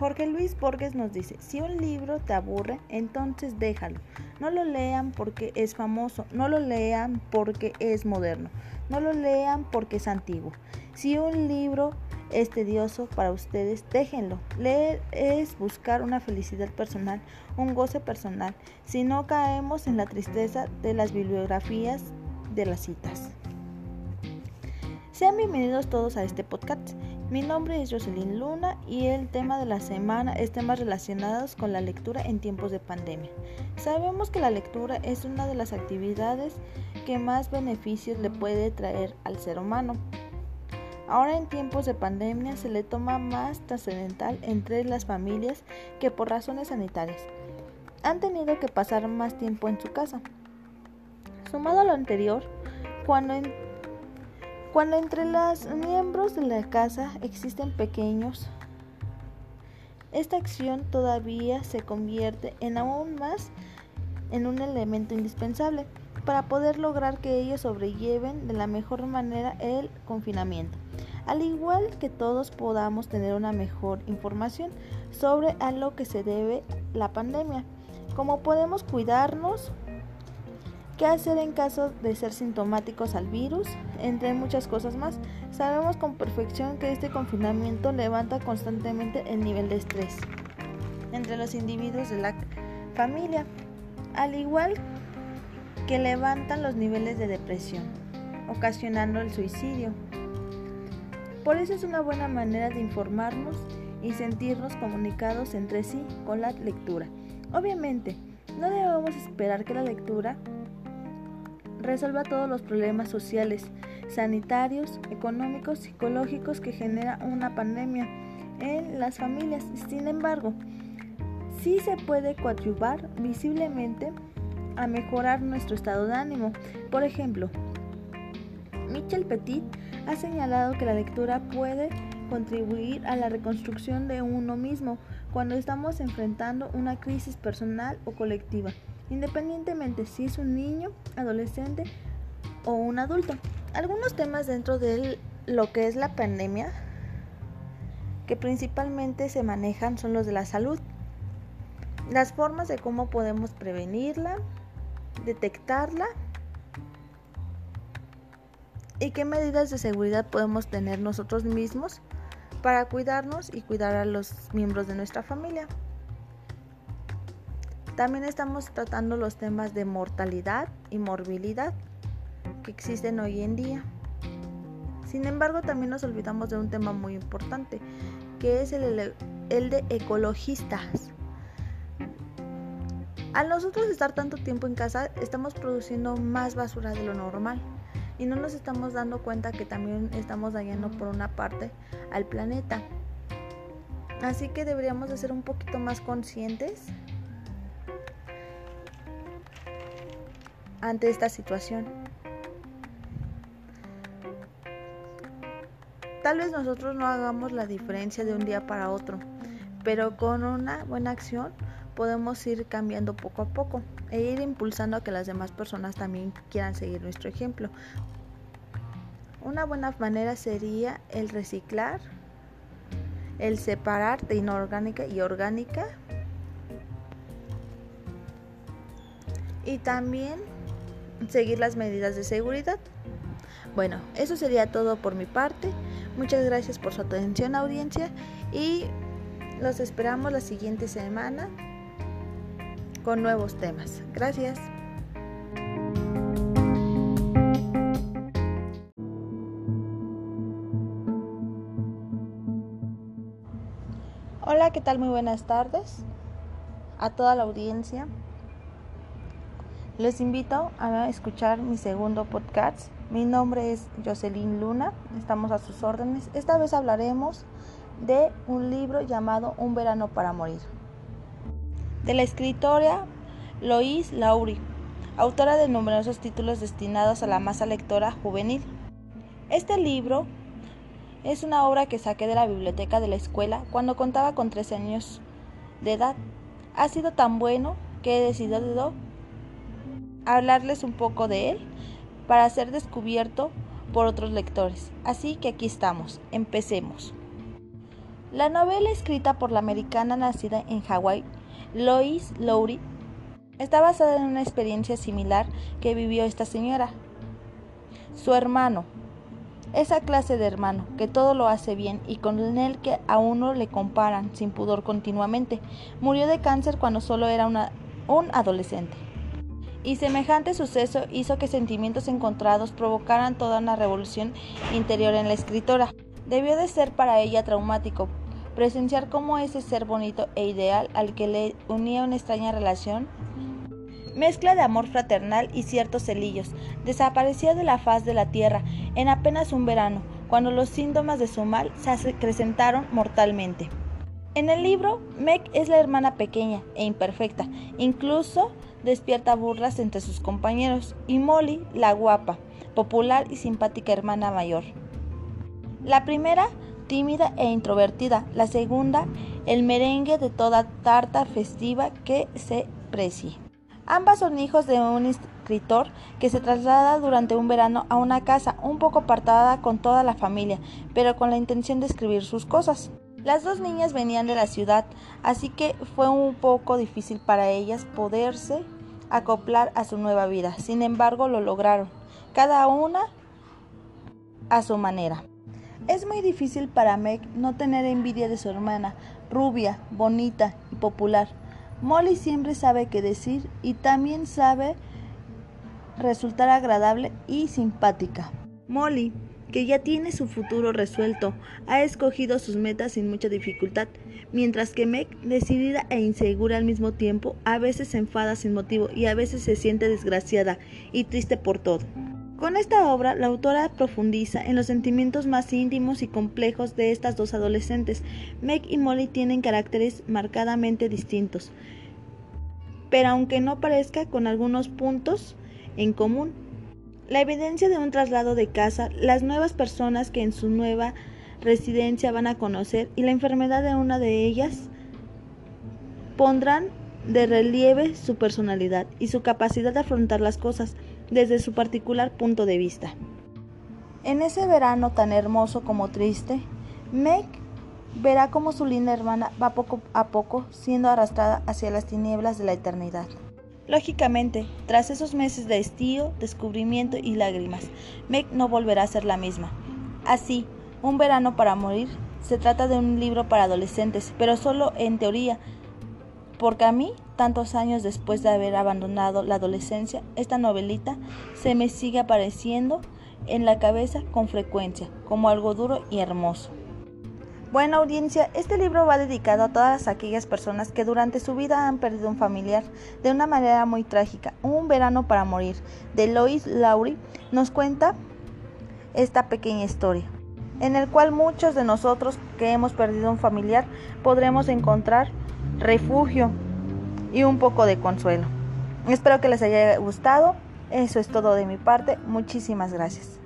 Jorge Luis Borges nos dice, si un libro te aburre, entonces déjalo. No lo lean porque es famoso, no lo lean porque es moderno, no lo lean porque es antiguo. Si un libro es tedioso para ustedes, déjenlo. Leer es buscar una felicidad personal, un goce personal, si no caemos en la tristeza de las bibliografías de las citas. Sean bienvenidos todos a este podcast. Mi nombre es Jocelyn Luna y el tema de la semana es temas relacionados con la lectura en tiempos de pandemia. Sabemos que la lectura es una de las actividades que más beneficios le puede traer al ser humano. Ahora en tiempos de pandemia se le toma más trascendental entre las familias que por razones sanitarias. Han tenido que pasar más tiempo en su casa. Sumado a lo anterior, cuando cuando entre los miembros de la casa existen pequeños, esta acción todavía se convierte en aún más en un elemento indispensable para poder lograr que ellos sobrelleven de la mejor manera el confinamiento, al igual que todos podamos tener una mejor información sobre a lo que se debe la pandemia, cómo podemos cuidarnos qué hacer en caso de ser sintomáticos al virus, entre muchas cosas más. Sabemos con perfección que este confinamiento levanta constantemente el nivel de estrés entre los individuos de la familia, al igual que levantan los niveles de depresión, ocasionando el suicidio. Por eso es una buena manera de informarnos y sentirnos comunicados entre sí con la lectura. Obviamente, no debemos esperar que la lectura resuelva todos los problemas sociales, sanitarios, económicos, psicológicos que genera una pandemia en las familias. Sin embargo, sí se puede coadyuvar visiblemente a mejorar nuestro estado de ánimo. Por ejemplo, Michel Petit ha señalado que la lectura puede contribuir a la reconstrucción de uno mismo cuando estamos enfrentando una crisis personal o colectiva independientemente si es un niño, adolescente o un adulto. Algunos temas dentro de lo que es la pandemia que principalmente se manejan son los de la salud, las formas de cómo podemos prevenirla, detectarla y qué medidas de seguridad podemos tener nosotros mismos para cuidarnos y cuidar a los miembros de nuestra familia. También estamos tratando los temas de mortalidad y morbilidad que existen hoy en día. Sin embargo, también nos olvidamos de un tema muy importante, que es el, de ecologistas. Al nosotros estar tanto tiempo en casa, estamos produciendo más basura de lo normal y no nos estamos dando cuenta que también estamos dañando por una parte al planeta. Así que deberíamos de ser un poquito más conscientes ante esta situación. Tal vez nosotros no hagamos la diferencia de un día para otro, pero con una buena acción podemos ir cambiando poco a poco e ir impulsando a que las demás personas también quieran seguir nuestro ejemplo. Una buena manera sería el reciclar, el separar de inorgánica y orgánica y también seguir las medidas de seguridad. Bueno, eso sería todo por mi parte. Muchas gracias por su atención audiencia y los esperamos la siguiente semana con nuevos temas. Gracias. Hola, ¿qué tal? Muy buenas tardes a toda la audiencia. Les invito a escuchar mi segundo podcast. Mi nombre es Jocelyn Luna, estamos a sus órdenes. Esta vez hablaremos de un libro llamado Un verano para morir, de la escritora Lois Lauri, autora de numerosos títulos destinados a la masa lectora juvenil. Este libro es una obra que saqué de la biblioteca de la escuela cuando contaba con 13 años de edad. Ha sido tan bueno que he decidido hablarles un poco de él para ser descubierto por otros lectores. Así que aquí estamos, empecemos. La novela escrita por la americana nacida en Hawái, Lois Lowry, está basada en una experiencia similar que vivió esta señora. Su hermano, esa clase de hermano que todo lo hace bien y con el que a uno le comparan sin pudor continuamente, murió de cáncer cuando solo era un adolescente. Y semejante suceso hizo que sentimientos encontrados provocaran toda una revolución interior en la escritora. Debió de ser para ella traumático presenciar cómo ese ser bonito e ideal al que le unía una extraña relación mezcla de amor fraternal y ciertos celillos, desaparecía de la faz de la tierra en apenas un verano, cuando los síntomas de su mal se acrecentaron mortalmente. En el libro, Meg es la hermana pequeña e imperfecta, incluso despierta burlas entre sus compañeros, y Molly, la guapa, popular y simpática hermana mayor. La primera, tímida e introvertida, la segunda, el merengue de toda tarta festiva que se precie. Ambas son hijos de un escritor que se traslada durante un verano a una casa un poco apartada con toda la familia, pero con la intención de escribir sus cosas. Las dos niñas venían de la ciudad, así que fue un poco difícil para ellas poderse acoplar a su nueva vida. Sin embargo, lo lograron, cada una a su manera. Es muy difícil para Meg no tener envidia de su hermana, rubia, bonita y popular. Molly siempre sabe qué decir y también sabe resultar agradable y simpática. Molly, que ya tiene su futuro resuelto, ha escogido sus metas sin mucha dificultad, mientras que Meg, decidida e insegura al mismo tiempo, a veces se enfada sin motivo y a veces se siente desgraciada y triste por todo. Con esta obra, la autora profundiza en los sentimientos más íntimos y complejos de estas dos adolescentes. Meg y Molly tienen caracteres marcadamente distintos, pero aunque no parezca, con algunos puntos en común. La evidencia de un traslado de casa, las nuevas personas que en su nueva residencia van a conocer y la enfermedad de una de ellas pondrán de relieve su personalidad y su capacidad de afrontar las cosas desde su particular punto de vista. En ese verano tan hermoso como triste, Meg verá cómo su linda hermana va poco a poco siendo arrastrada hacia las tinieblas de la eternidad. Lógicamente, tras esos meses de estío, descubrimiento y lágrimas, Meg no volverá a ser la misma. Así, Un verano para morir se trata de un libro para adolescentes, pero solo en teoría, porque a mí, tantos años después de haber abandonado la adolescencia, esta novelita se me sigue apareciendo en la cabeza con frecuencia, como algo duro y hermoso. Buena audiencia, este libro va dedicado a todas aquellas personas que durante su vida han perdido un familiar de una manera muy trágica. Un verano para morir, de Lois Lowry, nos cuenta esta pequeña historia, en el cual muchos de nosotros que hemos perdido un familiar podremos encontrar refugio y un poco de consuelo. Espero que les haya gustado. Eso es todo de mi parte. Muchísimas gracias.